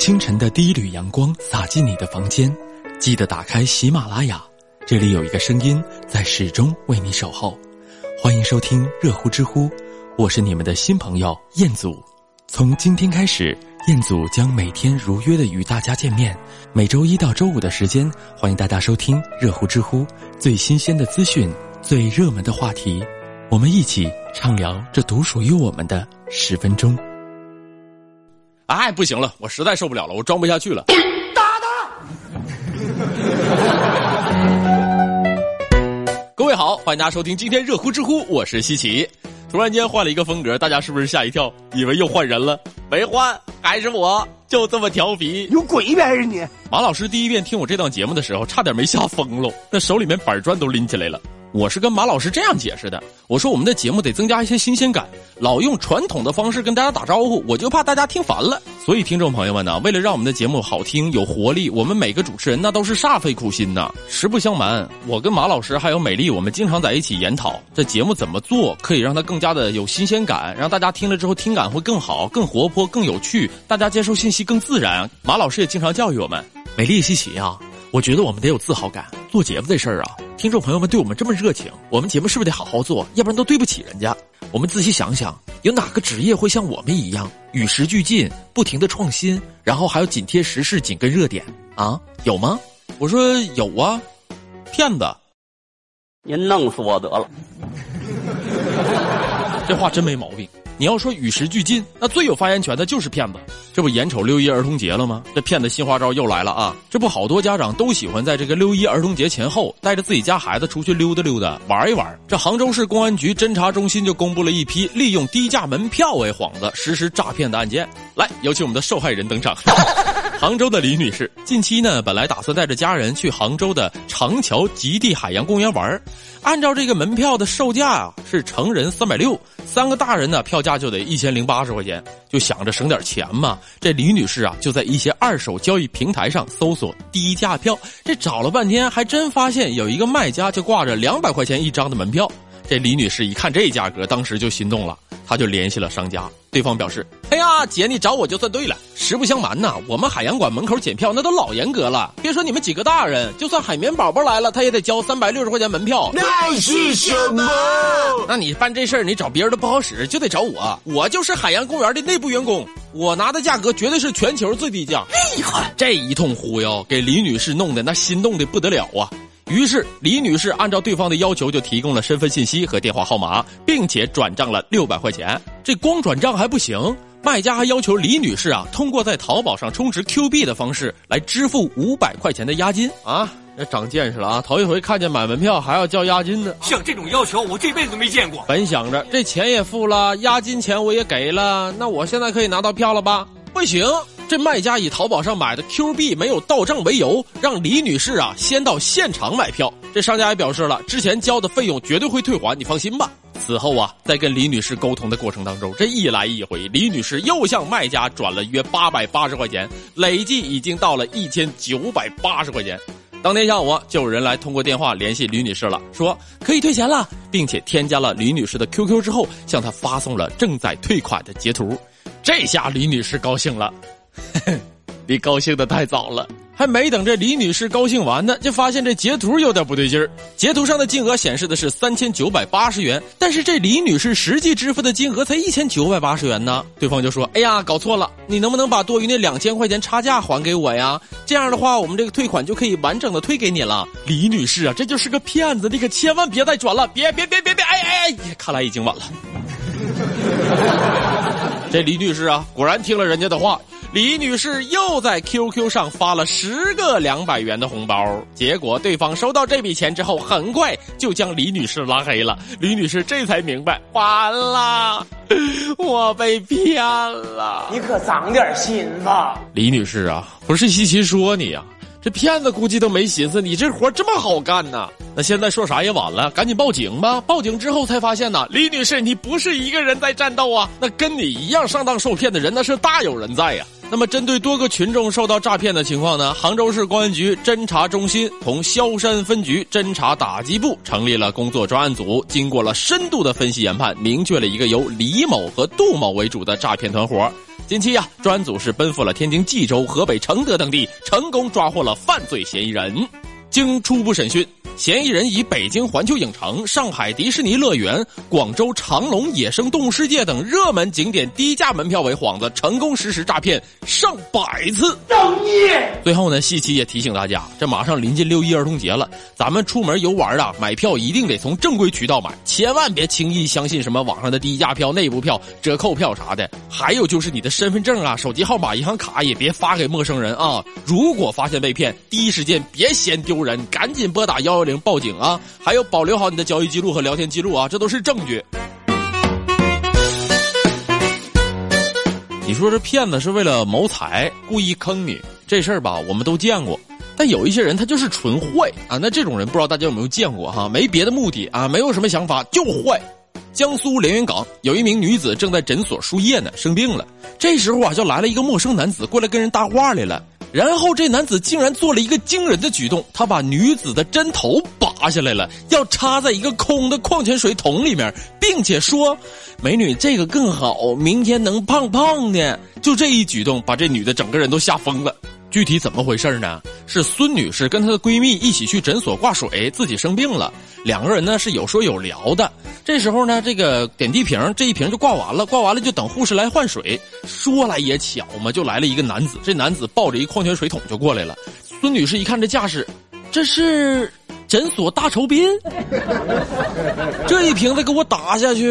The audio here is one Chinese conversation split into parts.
清晨的第一缕阳光洒进你的房间，记得打开喜马拉雅，这里有一个声音在始终为你守候。欢迎收听热乎知乎，我是你们的新朋友彦祖。从今天开始，彦祖将每天如约的与大家见面。每周一到周五的时间，欢迎大家收听热乎知乎最新鲜的资讯、最热门的话题，我们一起畅聊这独属于我们的十分钟。哎，不行了，我实在受不了了，我装不下去了。打他！各位好，欢迎大家收听今天热乎知乎，我是西奇。突然间换了一个风格，大家是不是吓一跳，以为又换人了？没换，还是我，就这么调皮。有鬼呗，是你！马老师第一遍听我这档节目的时候，差点没吓疯了，那手里面板砖都拎起来了。我是跟马老师这样解释的，我说我们的节目得增加一些新鲜感，老用传统的方式跟大家打招呼，我就怕大家听烦了。所以听众朋友们呢，为了让我们的节目好听有活力，我们每个主持人那都是煞费苦心呐。实不相瞒，我跟马老师还有美丽，我们经常在一起研讨这节目怎么做可以让它更加的有新鲜感，让大家听了之后听感会更好、更活泼、更有趣，大家接受信息更自然。马老师也经常教育我们，美丽稀奇啊。我觉得我们得有自豪感。做节目这事儿啊，听众朋友们对我们这么热情，我们节目是不是得好好做？要不然都对不起人家。我们仔细想想，有哪个职业会像我们一样与时俱进，不停的创新，然后还要紧贴时事、紧跟热点啊？有吗？我说有啊，骗子！您弄死我得了。这话真没毛病。你要说与时俱进，那最有发言权的就是骗子。这不眼瞅六一儿童节了吗？这骗子新花招又来了啊！这不好多家长都喜欢在这个六一儿童节前后带着自己家孩子出去溜达溜达玩一玩。这杭州市公安局侦查中心就公布了一批利用低价门票为幌子实施诈骗的案件。来，有请我们的受害人登场。杭州的李女士近期呢，本来打算带着家人去杭州的长桥极地海洋公园玩，按照这个门票的售价啊，是成人三百六，三个大人呢票价就得一千零八十块钱，就想着省点钱嘛。这李女士啊，就在一些二手交易平台上搜索低价票，这找了半天，还真发现有一个卖家就挂着两百块钱一张的门票。这李女士一看这价格，当时就心动了，她就联系了商家。对方表示：“哎呀，姐，你找我就算对了。实不相瞒呐，我们海洋馆门口检票那都老严格了。别说你们几个大人，就算海绵宝宝来了，他也得交三百六十块钱门票。那是什么？那你办这事儿，你找别人都不好使，就得找我。我就是海洋公园的内部员工，我拿的价格绝对是全球最低价。厉害！这一通忽悠，给李女士弄得那心动的不得了啊。”于是，李女士按照对方的要求，就提供了身份信息和电话号码，并且转账了六百块钱。这光转账还不行，卖家还要求李女士啊，通过在淘宝上充值 Q 币的方式来支付五百块钱的押金啊！这长见识了啊，头一回看见买门票还要交押金的。像这种要求，我这辈子都没见过。本想着这钱也付了，押金钱我也给了，那我现在可以拿到票了吧？不行。这卖家以淘宝上买的 Q 币没有到账为由，让李女士啊先到现场买票。这商家也表示了，之前交的费用绝对会退还，你放心吧。此后啊，在跟李女士沟通的过程当中，这一来一回，李女士又向卖家转了约八百八十块钱，累计已经到了一千九百八十块钱。当天下午就有人来通过电话联系李女士了，说可以退钱了，并且添加了李女士的 QQ 之后，向她发送了正在退款的截图。这下李女士高兴了。你高兴的太早了，还没等这李女士高兴完呢，就发现这截图有点不对劲儿。截图上的金额显示的是三千九百八十元，但是这李女士实际支付的金额才一千九百八十元呢。对方就说：“哎呀，搞错了，你能不能把多余那两千块钱差价还给我呀？这样的话，我们这个退款就可以完整的退给你了。”李女士啊，这就是个骗子，你可千万别再转了，别别别别别！哎哎哎，看来已经晚了。这李女士啊，果然听了人家的话。李女士又在 QQ 上发了十个两百元的红包，结果对方收到这笔钱之后，很快就将李女士拉黑了。李女士这才明白，完了，我被骗了。你可长点心吧，李女士啊，不是西奇说你啊，这骗子估计都没寻思你这活这么好干呢。那现在说啥也晚了，赶紧报警吧。报警之后才发现呢，李女士你不是一个人在战斗啊，那跟你一样上当受骗的人那是大有人在呀。那么，针对多个群众受到诈骗的情况呢，杭州市公安局侦查中心同萧山分局侦查打击部成立了工作专案组，经过了深度的分析研判，明确了一个由李某和杜某为主的诈骗团伙。近期呀，专案组是奔赴了天津蓟州、河北承德等地，成功抓获了犯罪嫌疑人。经初步审讯。嫌疑人以北京环球影城、上海迪士尼乐园、广州长隆野生动物世界等热门景点低价门票为幌子，成功实施诈骗上百次。正义。最后呢，西奇也提醒大家，这马上临近六一儿童节了，咱们出门游玩啊，买票一定得从正规渠道买，千万别轻易相信什么网上的低价票、内部票、折扣票啥的。还有就是你的身份证啊、手机号码、银行卡也别发给陌生人啊。如果发现被骗，第一时间别嫌丢人，赶紧拨打幺幺零。报警啊！还有保留好你的交易记录和聊天记录啊，这都是证据。你说这骗子是为了谋财，故意坑你，这事儿吧，我们都见过。但有一些人他就是纯坏啊，那这种人不知道大家有没有见过哈？没别的目的啊，没有什么想法，就坏。江苏连云港有一名女子正在诊所输液呢，生病了。这时候啊，就来了一个陌生男子过来跟人搭话来了。然后这男子竟然做了一个惊人的举动，他把女子的针头拔下来了，要插在一个空的矿泉水桶里面，并且说：“美女，这个更好，明天能胖胖的。”就这一举动，把这女的整个人都吓疯了。具体怎么回事呢？是孙女士跟她的闺蜜一起去诊所挂水，自己生病了，两个人呢是有说有聊的。这时候呢，这个点滴瓶这一瓶就挂完了，挂完了就等护士来换水。说来也巧嘛，就来了一个男子，这男子抱着一矿泉水桶就过来了。孙女士一看这架势，这是诊所大酬宾，这一瓶子给我打下去，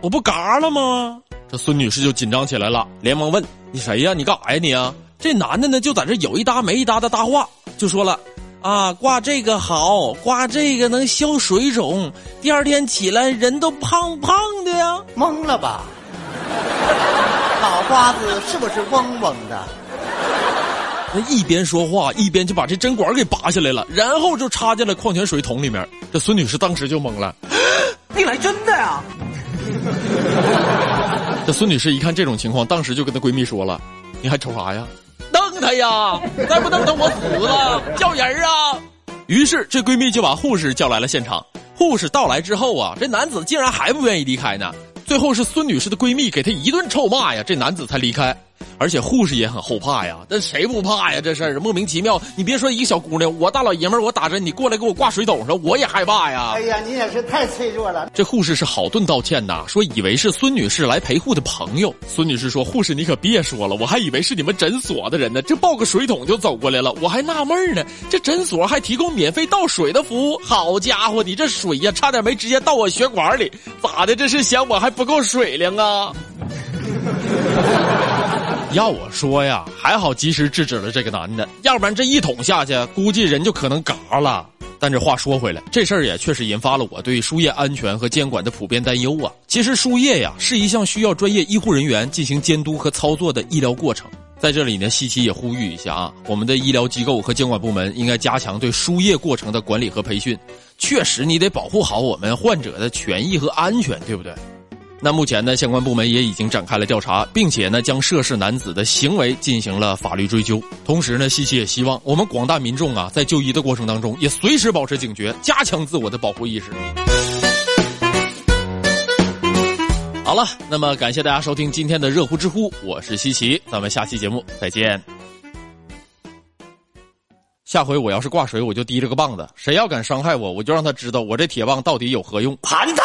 我不嘎了吗？这孙女士就紧张起来了，连忙问：“你谁呀？你干啥呀你啊？”这男的呢，就在这有一搭没一搭的搭话，就说了：“啊，挂这个好，挂这个能消水肿，第二天起来人都胖胖的呀。”懵了吧？脑瓜子是不是嗡嗡的？那一边说话一边就把这针管给拔下来了，然后就插进了矿泉水桶里面。这孙女士当时就懵了：“ 你来真的呀？” 这孙女士一看这种情况，当时就跟她闺蜜说了：“你还瞅啥呀？”他呀，再不弄他我死了！叫人啊！于是这闺蜜就把护士叫来了现场。护士到来之后啊，这男子竟然还不愿意离开呢。最后是孙女士的闺蜜给他一顿臭骂呀，这男子才离开。而且护士也很后怕呀，但谁不怕呀？这事儿莫名其妙。你别说一个小姑娘，我大老爷们儿，我打针，你过来给我挂水桶上，我也害怕呀。哎呀，你也是太脆弱了。这护士是好顿道歉呐，说以为是孙女士来陪护的朋友。孙女士说：“护士，你可别说了，我还以为是你们诊所的人呢，这抱个水桶就走过来了，我还纳闷呢。这诊所还提供免费倒水的服务，好家伙，你这水呀，差点没直接到我血管里，咋的？这是嫌我还不够水灵啊？”要我说呀，还好及时制止了这个男的，要不然这一捅下去，估计人就可能嘎了。但这话说回来，这事儿也确实引发了我对输液安全和监管的普遍担忧啊。其实输液呀，是一项需要专业医护人员进行监督和操作的医疗过程。在这里呢，西奇也呼吁一下啊，我们的医疗机构和监管部门应该加强对输液过程的管理和培训。确实，你得保护好我们患者的权益和安全，对不对？那目前呢，相关部门也已经展开了调查，并且呢，将涉事男子的行为进行了法律追究。同时呢，西西也希望我们广大民众啊，在就医的过程当中，也随时保持警觉，加强自我的保护意识。好了，那么感谢大家收听今天的热乎知乎，我是西奇，咱们下期节目再见。下回我要是挂水，我就提着个棒子，谁要敢伤害我，我就让他知道我这铁棒到底有何用，盘他。